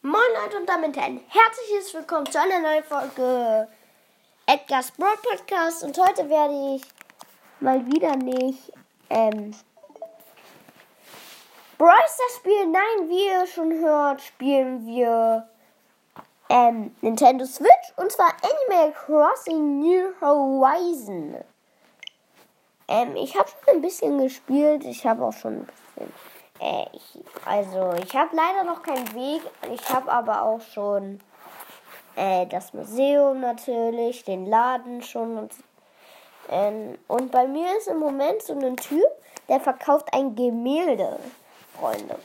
Moin Leute und damit ein herzliches Willkommen zu einer neuen Folge Edgar's Broad Podcast und heute werde ich mal wieder nicht ähm, Brawl Stars spielen. Nein, wie ihr schon hört, spielen wir ähm, Nintendo Switch und zwar Animal Crossing New Horizon. Ähm, ich habe schon ein bisschen gespielt, ich habe auch schon ein bisschen äh, ich, also, ich habe leider noch keinen Weg. Ich habe aber auch schon äh, das Museum natürlich, den Laden schon. Und, ähm, und bei mir ist im Moment so ein Typ, der verkauft ein Gemälde, Freunde.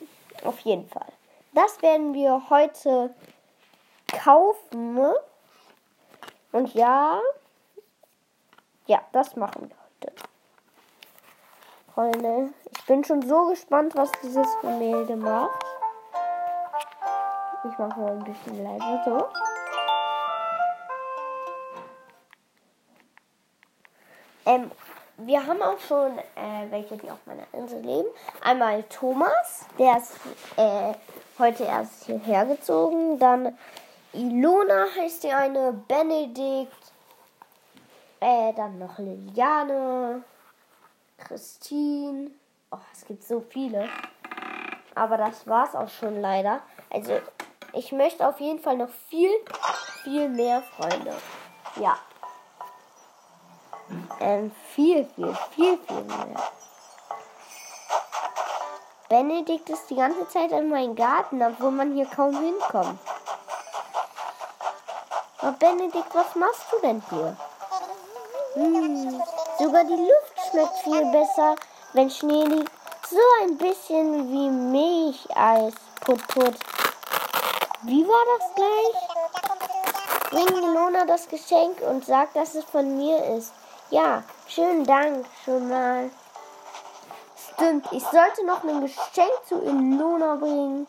Auf jeden Fall. Das werden wir heute kaufen. Und ja, ja, das machen wir heute. Freunde, ich bin schon so gespannt, was dieses Gemälde macht. Ich mache mal ein bisschen leiser so. Ähm, wir haben auch schon äh, welche, die auf meiner Insel leben. Einmal Thomas, der ist äh, heute erst hierher gezogen. Dann Ilona heißt die eine, Benedikt, äh, dann noch Liliane, Christine. Oh, es gibt so viele. Aber das war's auch schon leider. Also, ich möchte auf jeden Fall noch viel, viel mehr Freunde. Ja. Ähm, viel, viel, viel, viel mehr. Benedikt ist die ganze Zeit in meinem Garten, obwohl man hier kaum hinkommt. Aber Benedikt, was machst du denn hier? Hm, sogar die Luft schmeckt viel besser, wenn Schnee liegt. So ein bisschen wie Milcheis. Put, put. Wie war das gleich? Bring Ilona das Geschenk und sag, dass es von mir ist. Ja, schönen Dank schon mal. Stimmt, ich sollte noch ein Geschenk zu Ilona bringen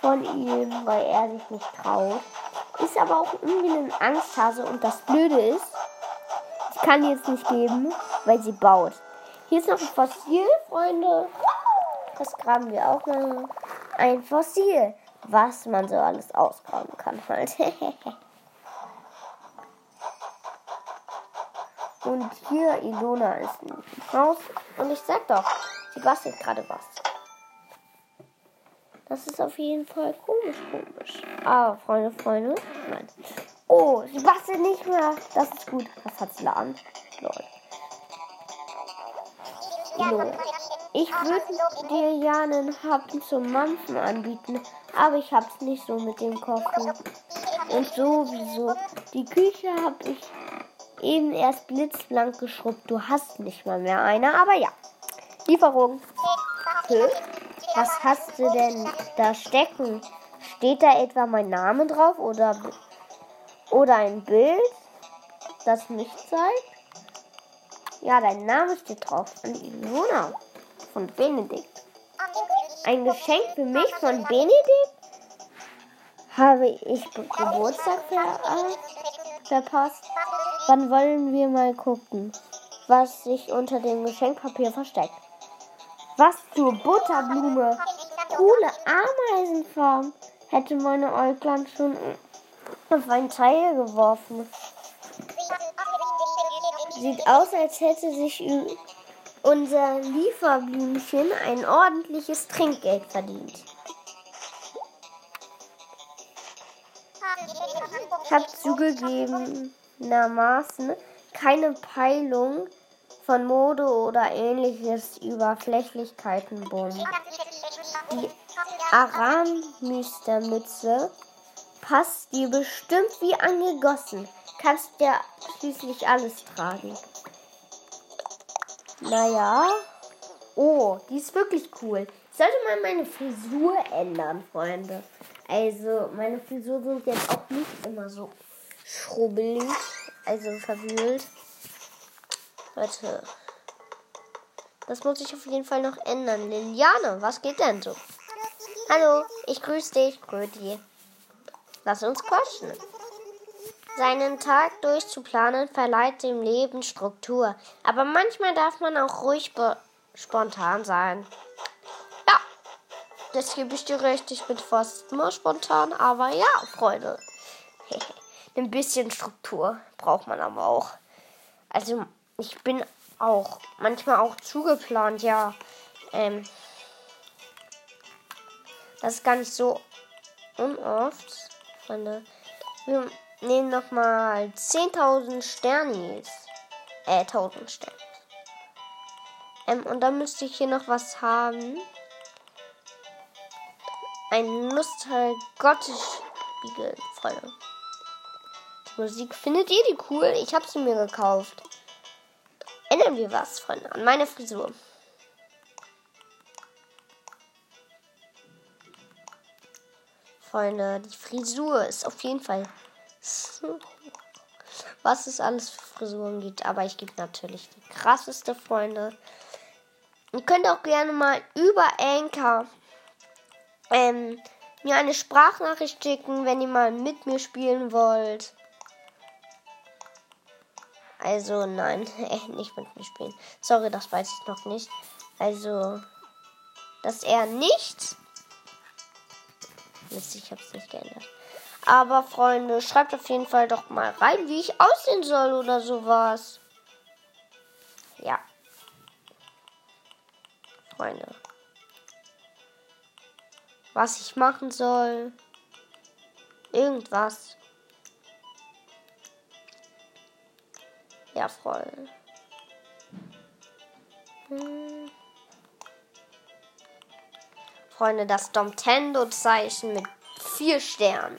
von ihm, weil er sich nicht traut. Ist aber auch irgendwie ein Angsthase und das Blöde ist, kann jetzt nicht geben, weil sie baut. Hier ist noch ein Fossil, Freunde. Das graben wir auch mal. Ein Fossil. Was man so alles ausgraben kann halt. Und hier Ilona ist ein Haus. Und ich sag doch, sie bastelt gerade was. Das ist auf jeden Fall komisch, komisch. Aber Freunde, Freunde, nein. Oh, sie bastelt nicht mehr. Das ist gut. Was hat sie an? Lol. So. Ich würde dir ja einen Happen zum Mampfen anbieten, aber ich hab's nicht so mit dem Kochen. Und sowieso. Die Küche hab ich eben erst blitzblank geschrubbt. Du hast nicht mal mehr eine, aber ja. Lieferung. Hm? Was hast du denn da stecken? Steht da etwa mein Name drauf oder, oder ein Bild, das mich zeigt? Ja, dein Name steht drauf. An Ilona von Benedikt. Ein Geschenk für mich von Benedikt? Habe ich Geburtstag ver verpasst? Wann wollen wir mal gucken, was sich unter dem Geschenkpapier versteckt? Was für Butterblume! Coole Ameisenfarm! Hätte meine Äuglein schon auf ein Teil geworfen. Sieht aus, als hätte sich unser Lieferblümchen ein ordentliches Trinkgeld verdient. Ich habe zugegebenermaßen keine Peilung von Mode oder ähnliches Überflächlichkeiten bumm. Die Aramüstermütze passt dir bestimmt wie angegossen kannst ja schließlich alles tragen. Naja. Oh, die ist wirklich cool. Ich sollte mal meine Frisur ändern, Freunde. Also, meine Frisur sind jetzt auch nicht immer so schrubbelig, also verwühlt. Leute, das muss ich auf jeden Fall noch ändern. Liliane, was geht denn so? Hallo, ich grüße dich, Gröti. Lass uns quatschen. Seinen Tag durchzuplanen verleiht dem Leben Struktur. Aber manchmal darf man auch ruhig spontan sein. Ja, das gebe ich dir recht. Ich bin fast immer spontan, aber ja, Freunde. Ein bisschen Struktur braucht man aber auch. Also, ich bin auch manchmal auch zugeplant, ja. Ähm, das ist gar nicht so unoft, Freunde. Wir nehmen nochmal 10.000 Sternis. Äh, 1000 Sternis. Ähm, und dann müsste ich hier noch was haben. Ein Nostalgotisch-Spiegel, Freunde. Die Musik, findet ihr die cool? Ich habe sie mir gekauft. Ändern wir was, Freunde, an meiner Frisur. Freunde, die Frisur ist auf jeden Fall was es alles für Frisuren gibt. Aber ich gebe natürlich die krasseste, Freunde. Ihr könnt auch gerne mal über Anchor ähm, mir eine Sprachnachricht schicken, wenn ihr mal mit mir spielen wollt. Also nein, nicht mit mir spielen. Sorry, das weiß ich noch nicht. Also, dass er nicht. Mist, ich hab's nicht geändert. Aber Freunde, schreibt auf jeden Fall doch mal rein, wie ich aussehen soll oder sowas. Ja. Freunde. Was ich machen soll. Irgendwas. Ja, Freunde. Hm. Freunde, das Domtendo-Zeichen mit vier Sternen.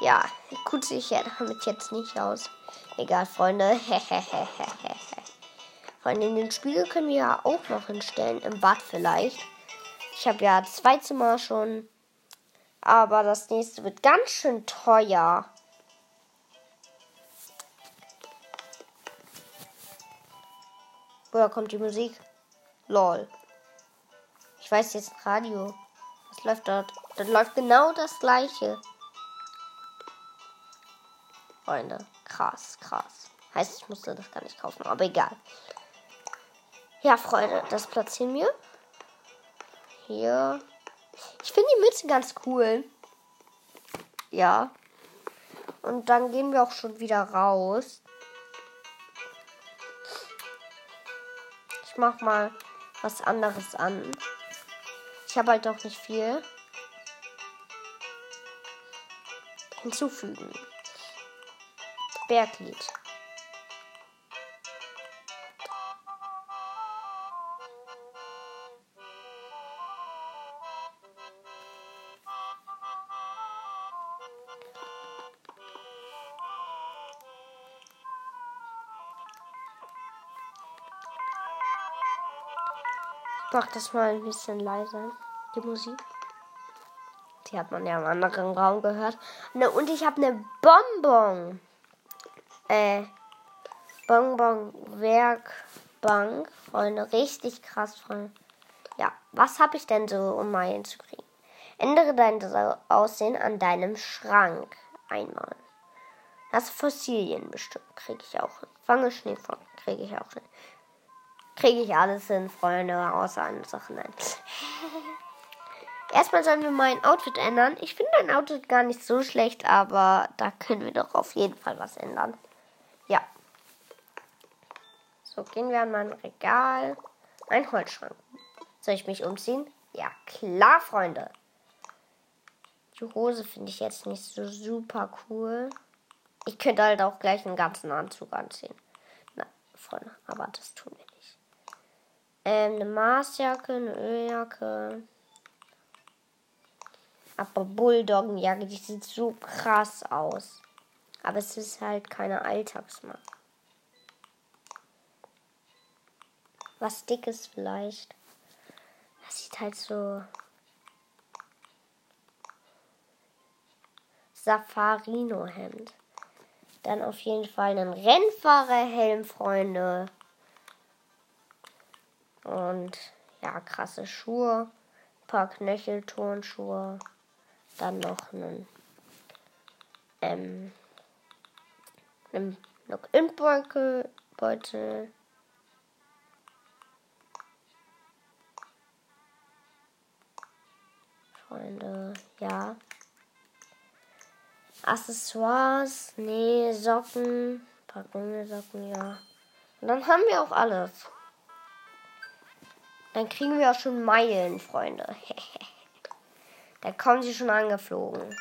Ja, gut ich ja damit jetzt nicht aus. Egal, Freunde. Freunde, in den Spiegel können wir ja auch noch hinstellen. Im Bad vielleicht. Ich habe ja zwei Zimmer schon. Aber das nächste wird ganz schön teuer. Woher kommt die Musik? Lol. Ich weiß jetzt Radio. Was läuft dort? Dort läuft genau das gleiche. Freunde. Krass, krass. Heißt, ich musste das gar nicht kaufen, aber egal. Ja, Freunde, das platzieren wir. Hier. Ich finde die Mütze ganz cool. Ja. Und dann gehen wir auch schon wieder raus. Ich mach mal was anderes an. Habe halt auch nicht viel. Hinzufügen. Berglied. Ich mach das mal ein bisschen leiser, die Musik. Die hat man ja im anderen Raum gehört. Ne, und ich habe eine Bonbon äh, Bonbon Werkbank, Freunde. Richtig krass, Freunde. Ja, was habe ich denn so, um mal hinzukriegen? Ändere dein Aussehen an deinem Schrank einmal. Das Fossilien bestimmt kriege ich auch hin. Fange Schneefall kriege ich auch hin. Kriege ich alles hin, Freunde, außer eine Sache. Nein. Erstmal sollen wir mein Outfit ändern. Ich finde mein Outfit gar nicht so schlecht, aber da können wir doch auf jeden Fall was ändern. Ja. So, gehen wir an mein Regal. Ein Holzschrank. Soll ich mich umziehen? Ja, klar, Freunde. Die Hose finde ich jetzt nicht so super cool. Ich könnte halt auch gleich einen ganzen Anzug anziehen. Na, Freunde, aber das tun wir nicht. Ähm, eine Maßjacke, eine Öljacke. Aber Bulldoggenjacke, die sieht so krass aus. Aber es ist halt keine Alltagsmarke. Was dickes vielleicht. Das sieht halt so Safarino-Hemd. Dann auf jeden Fall einen Rennfahrerhelm, Freunde. Und ja, krasse Schuhe. Ein paar Knöchelturnschuhe. Dann noch einen ähm, einem Login-Beutel. Beutel. Freunde. Ja. Accessoires, nee, Socken, paar Socken, ja. Und dann haben wir auch alles. Dann kriegen wir auch schon Meilen, Freunde. da kommen sie schon angeflogen.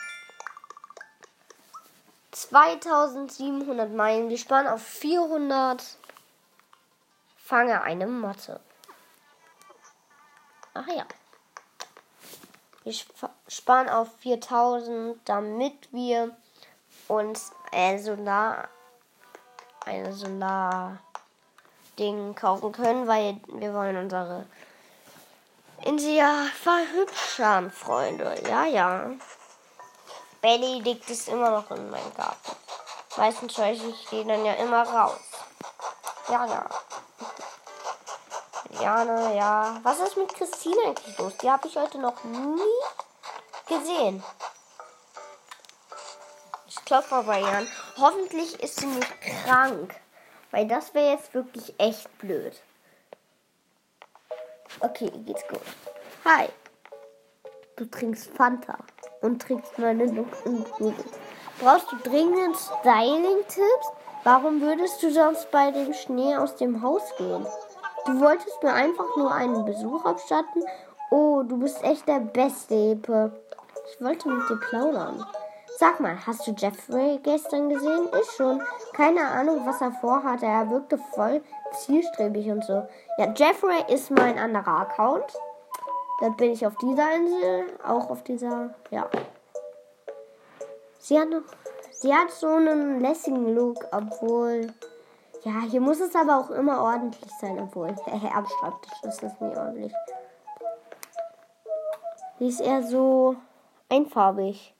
2700 Meilen. Wir sparen auf 400. Fange eine Motte. Ach ja. Wir sparen auf 4000, damit wir uns äh, Solar, eine Solar Ding kaufen können, weil wir wollen unsere Insel ja verhübschern, Freunde. Ja, ja. Benedikt ist immer noch in meinem Garten. Meistens scheuche ich die dann ja immer raus. Ja, ja. Jana, ja. Was ist mit Christine eigentlich los? Die habe ich heute noch nie gesehen. Ich klopfe mal bei Jan. Hoffentlich ist sie nicht krank. Weil das wäre jetzt wirklich echt blöd. Okay, geht's gut. Hi. Du trinkst Fanta und trägst meine Luxen. Brauchst du dringend Styling-Tipps? Warum würdest du sonst bei dem Schnee aus dem Haus gehen? Du wolltest mir einfach nur einen Besuch abstatten. Oh, du bist echt der Beste, Epe. Ich wollte mit dir plaudern. Sag mal, hast du Jeffrey gestern gesehen? Ich schon. Keine Ahnung, was er vorhatte. Er wirkte voll zielstrebig und so. Ja, Jeffrey ist mein anderer Account. Dann bin ich auf dieser Insel, auch auf dieser, ja. Sie hat noch, sie hat so einen lässigen Look, obwohl, ja, hier muss es aber auch immer ordentlich sein, obwohl, am Schreibtisch ist das nie ordentlich. Sie ist eher so einfarbig.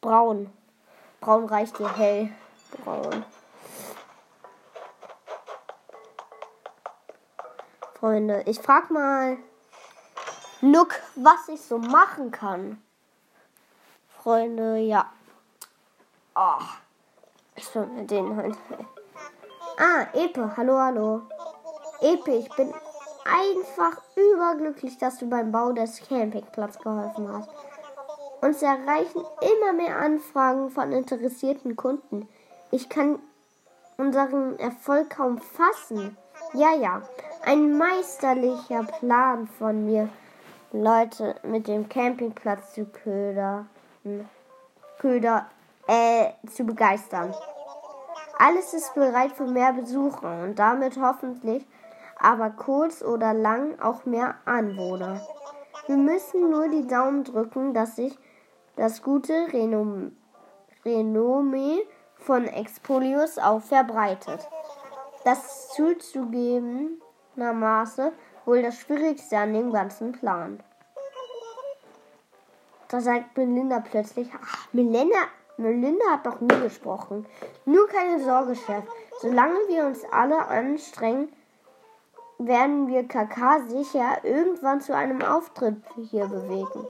Braun. Braun reicht hier hell. Braun. Freunde, ich frag mal Nook, was ich so machen kann. Freunde, ja. Oh, ich will mit denen halt. Ah, Epe, hallo, hallo. Epe, ich bin einfach überglücklich, dass du beim Bau des Campingplatzes geholfen hast. Uns erreichen immer mehr Anfragen von interessierten Kunden. Ich kann unseren Erfolg kaum fassen. Ja, ja, ein meisterlicher Plan von mir, Leute mit dem Campingplatz zu ködern. Köder, äh, zu begeistern. Alles ist bereit für mehr Besucher und damit hoffentlich aber kurz oder lang auch mehr Anwohner. Wir müssen nur die Daumen drücken, dass sich das gute Renom Renommee von Expolius auch verbreitet. Das zuzugegebenermaßen wohl das Schwierigste an dem ganzen Plan. Da sagt Melinda plötzlich, ach, Melinda, Melinda hat doch nie gesprochen. Nur keine Sorge, Chef. Solange wir uns alle anstrengen, werden wir KK sicher irgendwann zu einem Auftritt hier bewegen.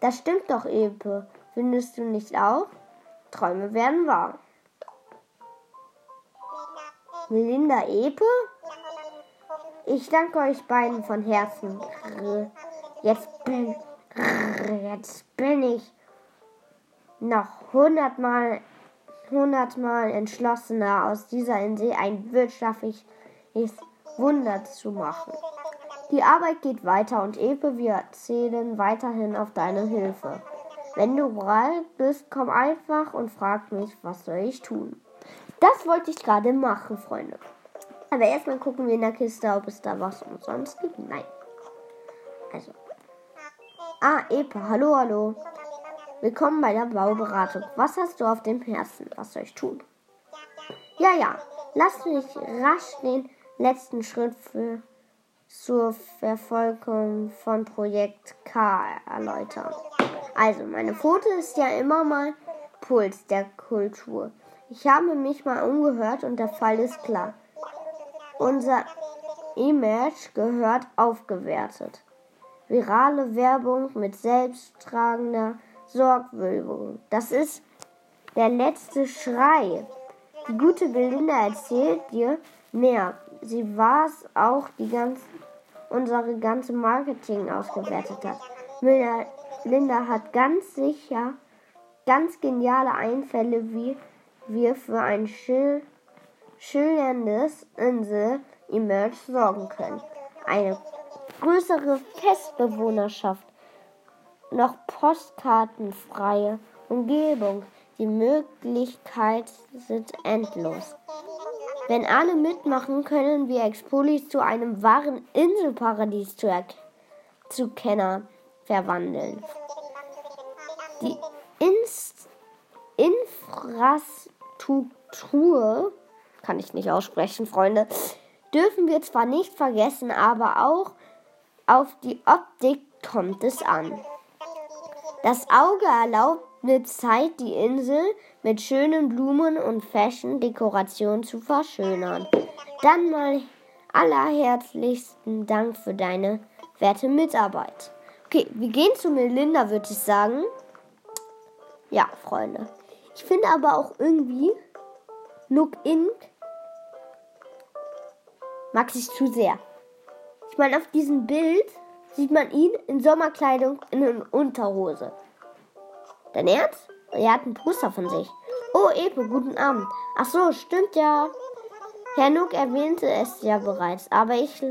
Das stimmt doch, Epe. Findest du nicht auch? Träume werden wahr. Melinda Epe? Ich danke euch beiden von Herzen. Jetzt bin, jetzt bin ich noch hundertmal, hundertmal entschlossener, aus dieser Insel ein wirtschaftliches Wunder zu machen. Die Arbeit geht weiter und Epe, wir zählen weiterhin auf deine Hilfe. Wenn du bereit bist, komm einfach und frag mich, was soll ich tun. Das wollte ich gerade machen, Freunde. Aber erstmal gucken wir in der Kiste, ob es da was umsonst gibt. Nein. Also. Ah, Epa, hallo, hallo. Willkommen bei der Bauberatung. Was hast du auf dem Herzen? Was soll ich tun? Ja, ja. Lass mich rasch den letzten Schritt für zur Verfolgung von Projekt K erläutern. Also, meine Foto ist ja immer mal Puls der Kultur. Ich habe mich mal umgehört und der Fall ist klar. Unser Image gehört aufgewertet. Virale Werbung mit selbsttragender Sorgwölbung. Das ist der letzte Schrei. Die gute Belinda erzählt dir mehr sie war es auch, die ganze, unsere ganze Marketing ausgewertet hat. Linda hat ganz sicher ganz geniale Einfälle, wie wir für ein schil schillerndes Insel-Emerge sorgen können. Eine größere Festbewohnerschaft, noch postkartenfreie Umgebung. Die Möglichkeiten sind endlos. Wenn alle mitmachen, können wir Expolis zu einem wahren Inselparadies zu, zu Kenner verwandeln. Die Inst Infrastruktur, kann ich nicht aussprechen, Freunde, dürfen wir zwar nicht vergessen, aber auch auf die Optik kommt es an. Das Auge erlaubt mit Zeit die Insel mit schönen Blumen und Fashion-Dekorationen zu verschönern. Dann mal allerherzlichsten Dank für deine werte Mitarbeit. Okay, wir gehen zu Melinda, würde ich sagen. Ja, Freunde. Ich finde aber auch irgendwie Look Inc. mag sich zu sehr. Ich meine, auf diesem Bild sieht man ihn in Sommerkleidung in Unterhose. Dein Ernst? Er hat ein Poster von sich. Oh, Epe, guten Abend. Ach so, stimmt ja. Herr Nook erwähnte es ja bereits, aber ich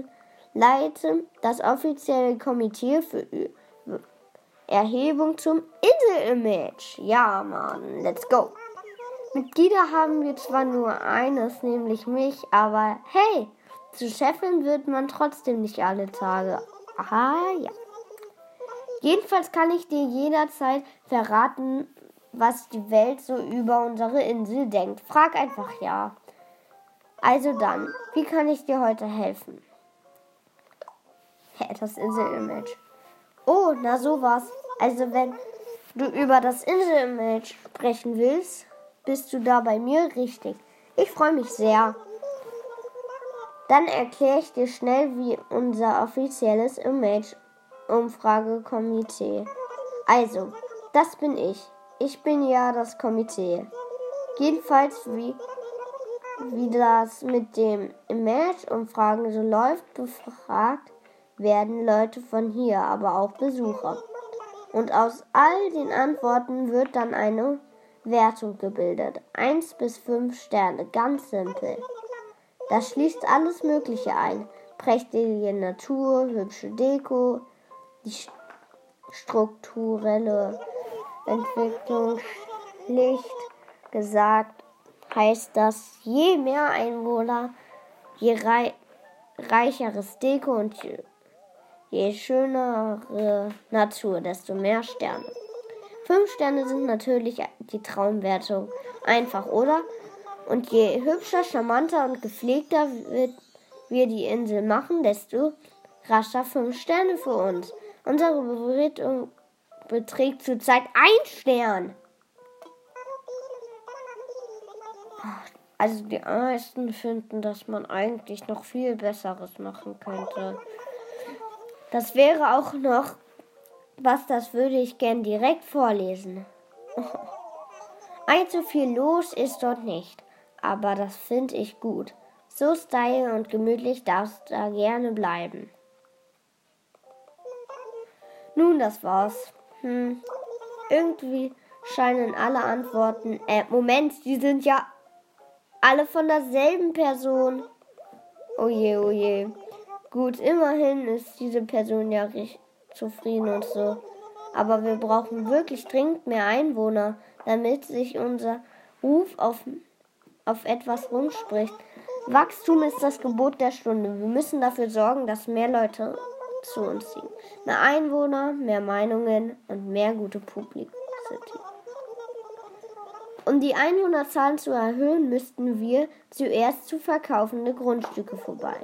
leite das offizielle Komitee für Erhebung zum Insel-Image. Ja, Mann, let's go. Mitglieder haben wir zwar nur eines, nämlich mich, aber hey, zu Chefin wird man trotzdem nicht alle Tage. Aha, ja. Jedenfalls kann ich dir jederzeit verraten, was die Welt so über unsere Insel denkt. Frag einfach ja. Also dann, wie kann ich dir heute helfen? Hä, das Insel-Image. Oh, na sowas. Also wenn du über das Insel-Image sprechen willst, bist du da bei mir richtig. Ich freue mich sehr. Dann erkläre ich dir schnell, wie unser offizielles Image Umfragekomitee. Also, das bin ich. Ich bin ja das Komitee. Jedenfalls, wie, wie das mit dem Image-Umfragen so läuft, befragt werden Leute von hier, aber auch Besucher. Und aus all den Antworten wird dann eine Wertung gebildet. 1 bis 5 Sterne, ganz simpel. Das schließt alles Mögliche ein. Prächtige Natur, hübsche Deko, die strukturelle Entwicklung schlicht gesagt heißt das, je mehr Einwohner, je rei reicheres Deko und je, je schönere Natur, desto mehr Sterne. Fünf Sterne sind natürlich die Traumwertung. Einfach, oder? Und je hübscher, charmanter und gepflegter wird, wir die Insel machen, desto rascher fünf Sterne für uns. Unsere Bewertung beträgt zurzeit ein Stern. Also die meisten finden, dass man eigentlich noch viel Besseres machen könnte. Das wäre auch noch was, das würde ich gern direkt vorlesen. Allzu viel los ist dort nicht, aber das finde ich gut. So style und gemütlich darfst da gerne bleiben. Nun, das war's. Hm. Irgendwie scheinen alle Antworten. Äh, Moment, die sind ja alle von derselben Person. Oh je, oh je. Gut, immerhin ist diese Person ja richtig zufrieden und so. Aber wir brauchen wirklich dringend mehr Einwohner, damit sich unser Ruf auf, auf etwas rumspricht. Wachstum ist das Gebot der Stunde. Wir müssen dafür sorgen, dass mehr Leute zu uns ziehen. Mehr Einwohner, mehr Meinungen und mehr gute Publicity. Um die Einwohnerzahlen zu erhöhen, müssten wir zuerst zu verkaufende Grundstücke vorbei.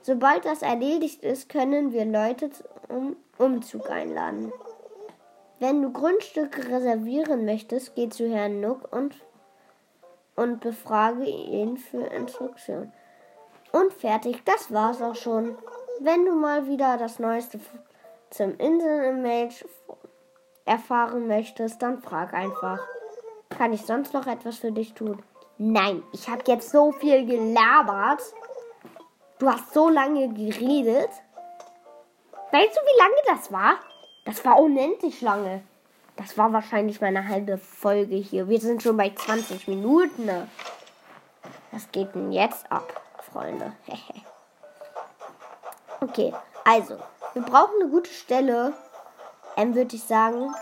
Sobald das erledigt ist, können wir Leute zum Umzug einladen. Wenn du Grundstücke reservieren möchtest, geh zu Herrn Nook und, und befrage ihn für Instruktionen. Und fertig, das war's auch schon. Wenn du mal wieder das Neueste zum Insel-Image erfahren möchtest, dann frag einfach. Kann ich sonst noch etwas für dich tun? Nein, ich habe jetzt so viel gelabert. Du hast so lange geredet. Weißt du, wie lange das war? Das war unendlich lange. Das war wahrscheinlich meine halbe Folge hier. Wir sind schon bei 20 Minuten. Was geht denn jetzt ab, Freunde? okay, also, wir brauchen eine gute Stelle, ähm, würde ich sagen,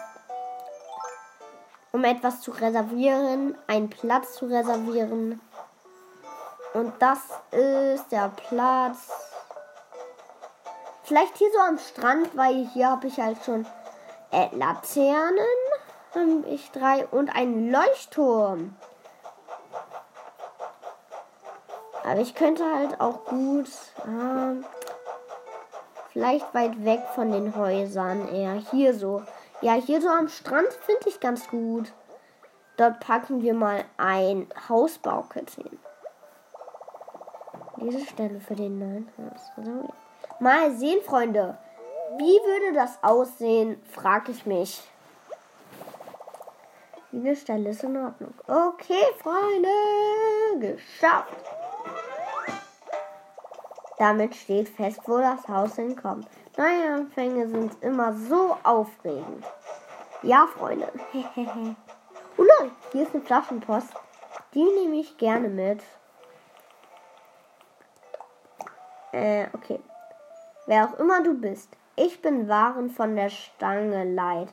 um etwas zu reservieren, einen Platz zu reservieren. Und das ist der Platz. Vielleicht hier so am Strand, weil hier habe ich halt schon äh, Laternen. Habe ich drei und einen Leuchtturm. Aber ich könnte halt auch gut. Äh, vielleicht weit weg von den Häusern eher. Hier so. Ja, hier so am Strand finde ich ganz gut. Dort packen wir mal ein Hausbaukit hin. Diese Stelle für den neuen Haus. Also, mal sehen, Freunde. Wie würde das aussehen, frage ich mich. Diese Stelle ist in Ordnung. Okay, Freunde. Geschafft. Damit steht fest, wo das Haus hinkommt. Neue Anfänge sind immer so aufregend. Ja, Freunde. oh nein, hier ist eine Flaschenpost. Die nehme ich gerne mit. Äh, okay. Wer auch immer du bist, ich bin Waren von der Stange leid.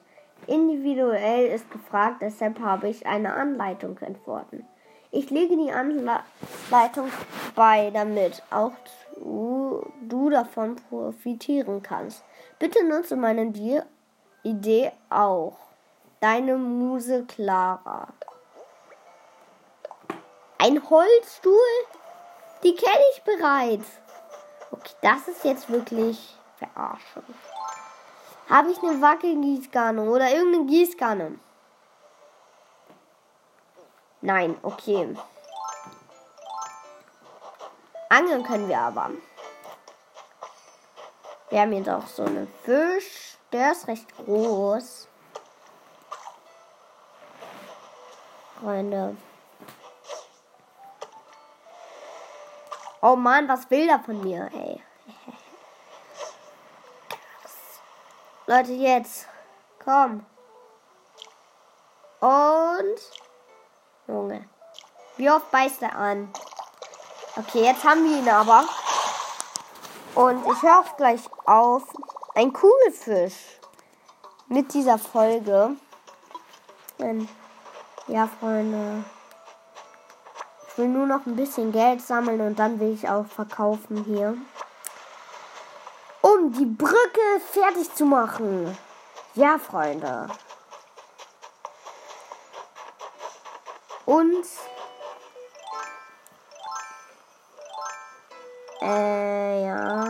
Individuell ist gefragt, deshalb habe ich eine Anleitung entworfen. Ich lege die Anleitung bei, damit auch du, davon profitieren kannst. Bitte nutze meine Idee auch. Deine Muse Clara. Ein Holzstuhl? Die kenne ich bereits. Okay, das ist jetzt wirklich Verarschung. Habe ich eine Wackelgießkanne oder irgendeine Gießkanne? Nein, okay. Angeln können wir aber. Wir haben jetzt auch so einen Fisch. Der ist recht groß. Freunde. Oh Mann, was will er von mir, ey? Leute, jetzt. Komm. Und. Junge. Wie oft beißt er an? Okay, jetzt haben wir ihn aber. Und ich höre auch gleich auf. Ein Kugelfisch. Mit dieser Folge. Ja, Freunde. Ich will nur noch ein bisschen Geld sammeln und dann will ich auch verkaufen hier. Um die Brücke fertig zu machen. Ja, Freunde. Und Äh, ja.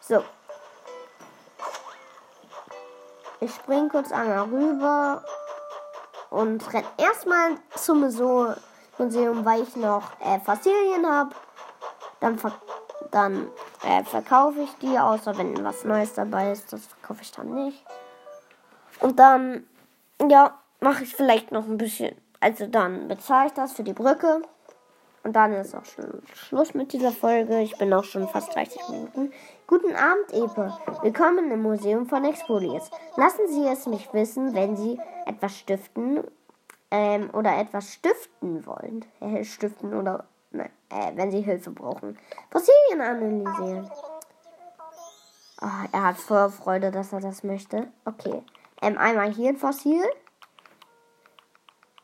So. Ich spring kurz einmal rüber und renn erstmal zum Museum, weil ich noch äh, Fossilien habe. Dann, ver dann äh, verkaufe ich die, außer wenn was Neues dabei ist. Das verkaufe ich dann nicht. Und dann, ja, mache ich vielleicht noch ein bisschen. Also dann bezahle ich das für die Brücke. Und dann ist auch schon Schluss mit dieser Folge. Ich bin auch schon fast 30 Minuten. Guten Abend, Epe. Willkommen im Museum von Expolius. Lassen Sie es mich wissen, wenn Sie etwas stiften ähm, oder etwas stiften wollen. Äh, stiften oder nein, äh, wenn Sie Hilfe brauchen. Fossilien analysieren. Oh, er hat voll Freude, dass er das möchte. Okay. Ähm, einmal hier ein Fossil.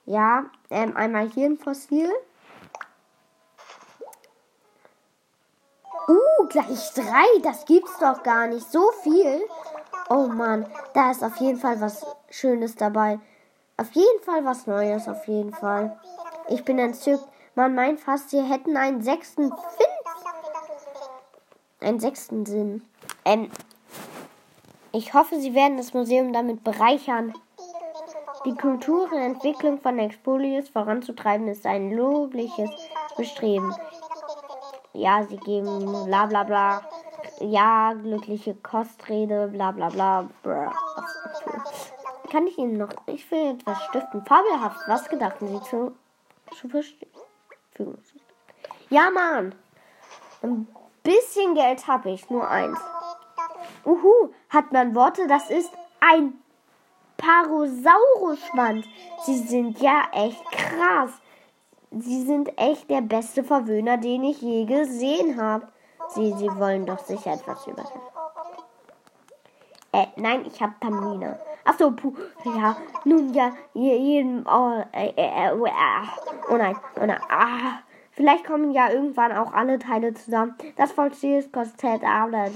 Ja, ähm, einmal hier ein Fossil. Gleich drei. Das gibt's doch gar nicht. So viel. Oh Mann, da ist auf jeden Fall was Schönes dabei. Auf jeden Fall was Neues, auf jeden Fall. Ich bin entzückt. Man meint fast, sie hätten einen sechsten Finn. Einen sechsten Sinn. Ähm, ich hoffe, sie werden das Museum damit bereichern. Die Kultur und Entwicklung von Expolius voranzutreiben ist ein lobliches Bestreben ja, sie geben bla bla bla. Ja, glückliche Kostrede, bla bla bla. Kann ich Ihnen noch, ich will etwas stiften. Fabelhaft, was gedachten Sie zu, zu verfügen? Ja, Mann. Ein bisschen Geld habe ich, nur eins. Uhu, hat man Worte, das ist ein Parosaurusschwanz. Sie sind ja echt krass. Sie sind echt der beste Verwöhner, den ich je gesehen habe. Sie, sie wollen doch sicher etwas übersetzen. Äh, nein, ich habe Tamina. Achso, puh, ja, nun ja, jeden, oh, äh, äh, äh, oh nein, oh nein, ah. Vielleicht kommen ja irgendwann auch alle Teile zusammen. Das Vollziel kostet aber.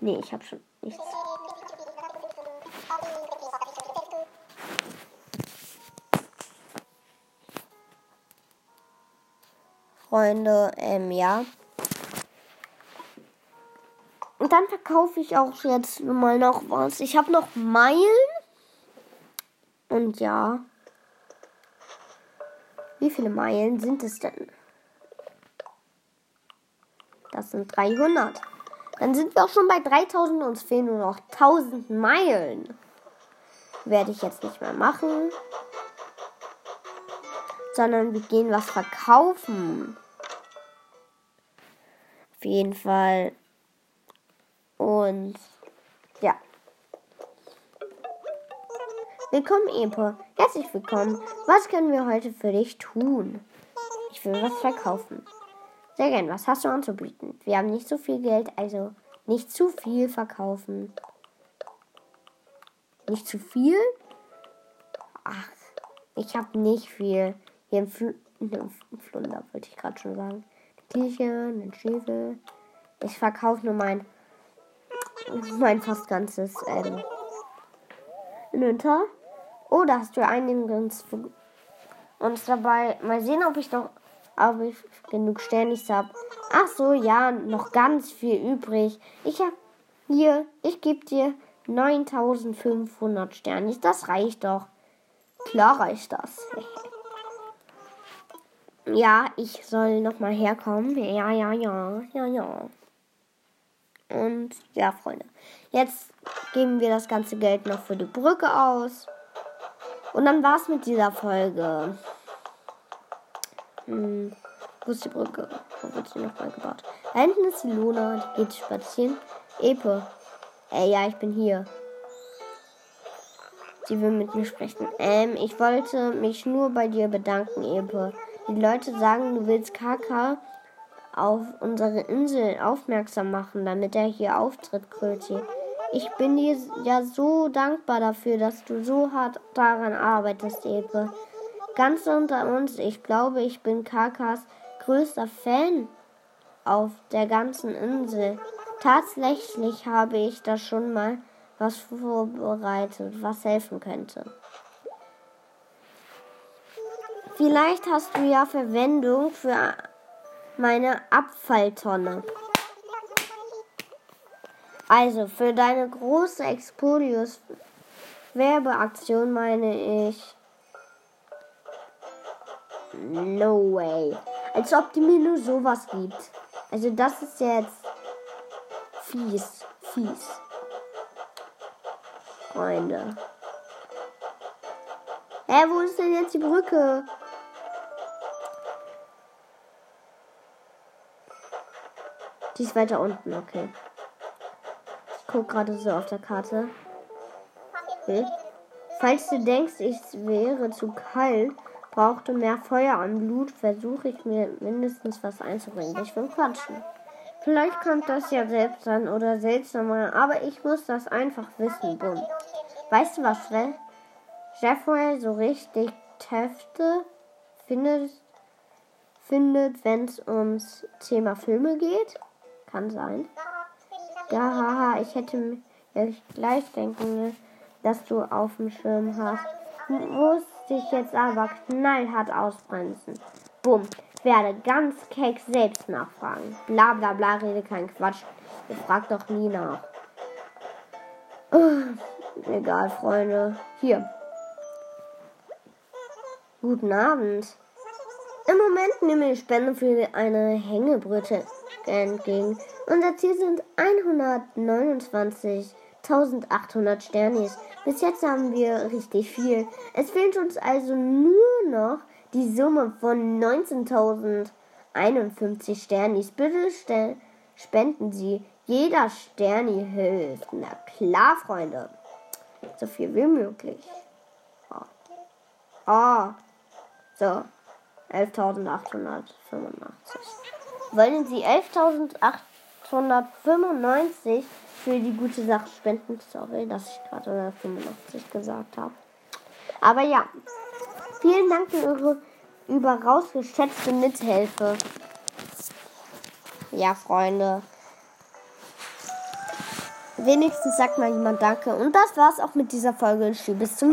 Nee, ich habe schon nichts. Freunde, ähm, ja. Und dann verkaufe ich auch jetzt mal noch was. Ich habe noch Meilen. Und ja. Wie viele Meilen sind es denn? Das sind 300. Dann sind wir auch schon bei 3000 und uns fehlen nur noch 1000 Meilen. Werde ich jetzt nicht mehr machen. Sondern wir gehen was verkaufen. Jeden Fall. Und ja. Willkommen, Epo. Herzlich willkommen. Was können wir heute für dich tun? Ich will was verkaufen. Sehr gern. Was hast du anzubieten? Wir haben nicht so viel Geld, also nicht zu viel verkaufen. Nicht zu viel? Ach, ich habe nicht viel. Hier im, Fl im Flunder wollte ich gerade schon sagen. Kirche, einen. Ich verkaufe nur mein mein fast ganzes ähm, Inventar. Oh, da hast du einiges und dabei. Mal sehen, ob ich noch ob ich genug Sternis habe. Ach so, ja, noch ganz viel übrig. Ich habe hier, ich gebe dir 9500 Sternis. Das reicht doch. Klar reicht das. ja, ich soll noch mal herkommen. Ja, ja, ja, ja, ja. Und ja, Freunde. Jetzt geben wir das ganze Geld noch für die Brücke aus. Und dann war's mit dieser Folge. Hm, wo ist die Brücke? Wo wird sie noch mal gebaut? Da hinten ist die Luna, die geht spazieren. Epe. Ey, ja, ich bin hier. Sie will mit mir sprechen. Ähm, ich wollte mich nur bei dir bedanken, Epe. Die Leute sagen, du willst Kaka auf unsere Insel aufmerksam machen, damit er hier auftritt, Kröti. Ich bin dir ja so dankbar dafür, dass du so hart daran arbeitest, Epe. Ganz unter uns, ich glaube, ich bin Kakas größter Fan auf der ganzen Insel. Tatsächlich habe ich da schon mal was vorbereitet, was helfen könnte. Vielleicht hast du ja Verwendung für meine Abfalltonne. Also für deine große Expolius Werbeaktion meine ich. No way. Als ob die mir nur sowas gibt. Also das ist jetzt fies. Fies. Freunde. Hä, wo ist denn jetzt die Brücke? Die ist weiter unten, okay. Ich gucke gerade so auf der Karte. Okay. Falls du denkst, es wäre zu kalt, brauchte mehr Feuer und Blut, versuche ich mir mindestens was einzubringen. Ich will quatschen. Vielleicht kommt das ja selbst an oder seltsamer, aber ich muss das einfach wissen. Bumm. Weißt du was, Jeffrey so richtig Täfte findet, findet wenn es ums Thema Filme geht? Kann sein. Ja, haha, ich hätte mir gleich denken, dass du auf dem Schirm hast. Muss dich jetzt aber knallhart ausbremsen. Bumm. Werde ganz keck selbst nachfragen. Bla bla bla, rede kein Quatsch. Ihr fragt doch nie nach. Oh, egal, Freunde. Hier. Guten Abend. Im Moment nehme ich Spende für eine Hängebrücke entgegen. Unser Ziel sind 129.800 Sternis. Bis jetzt haben wir richtig viel. Es fehlt uns also nur noch die Summe von 19.051 Sternis. Bitte stell, spenden Sie. Jeder Sterni hilft. Na klar, Freunde. So viel wie möglich. Oh. oh. So. 11.895. Wollen Sie 11.895 für die gute Sache spenden? Sorry, dass ich gerade 185 gesagt habe. Aber ja. Vielen Dank für Ihre überaus geschätzte Mithilfe. Ja, Freunde. Wenigstens sagt mal jemand Danke. Und das war's auch mit dieser Folge. Bis zum nächsten Mal.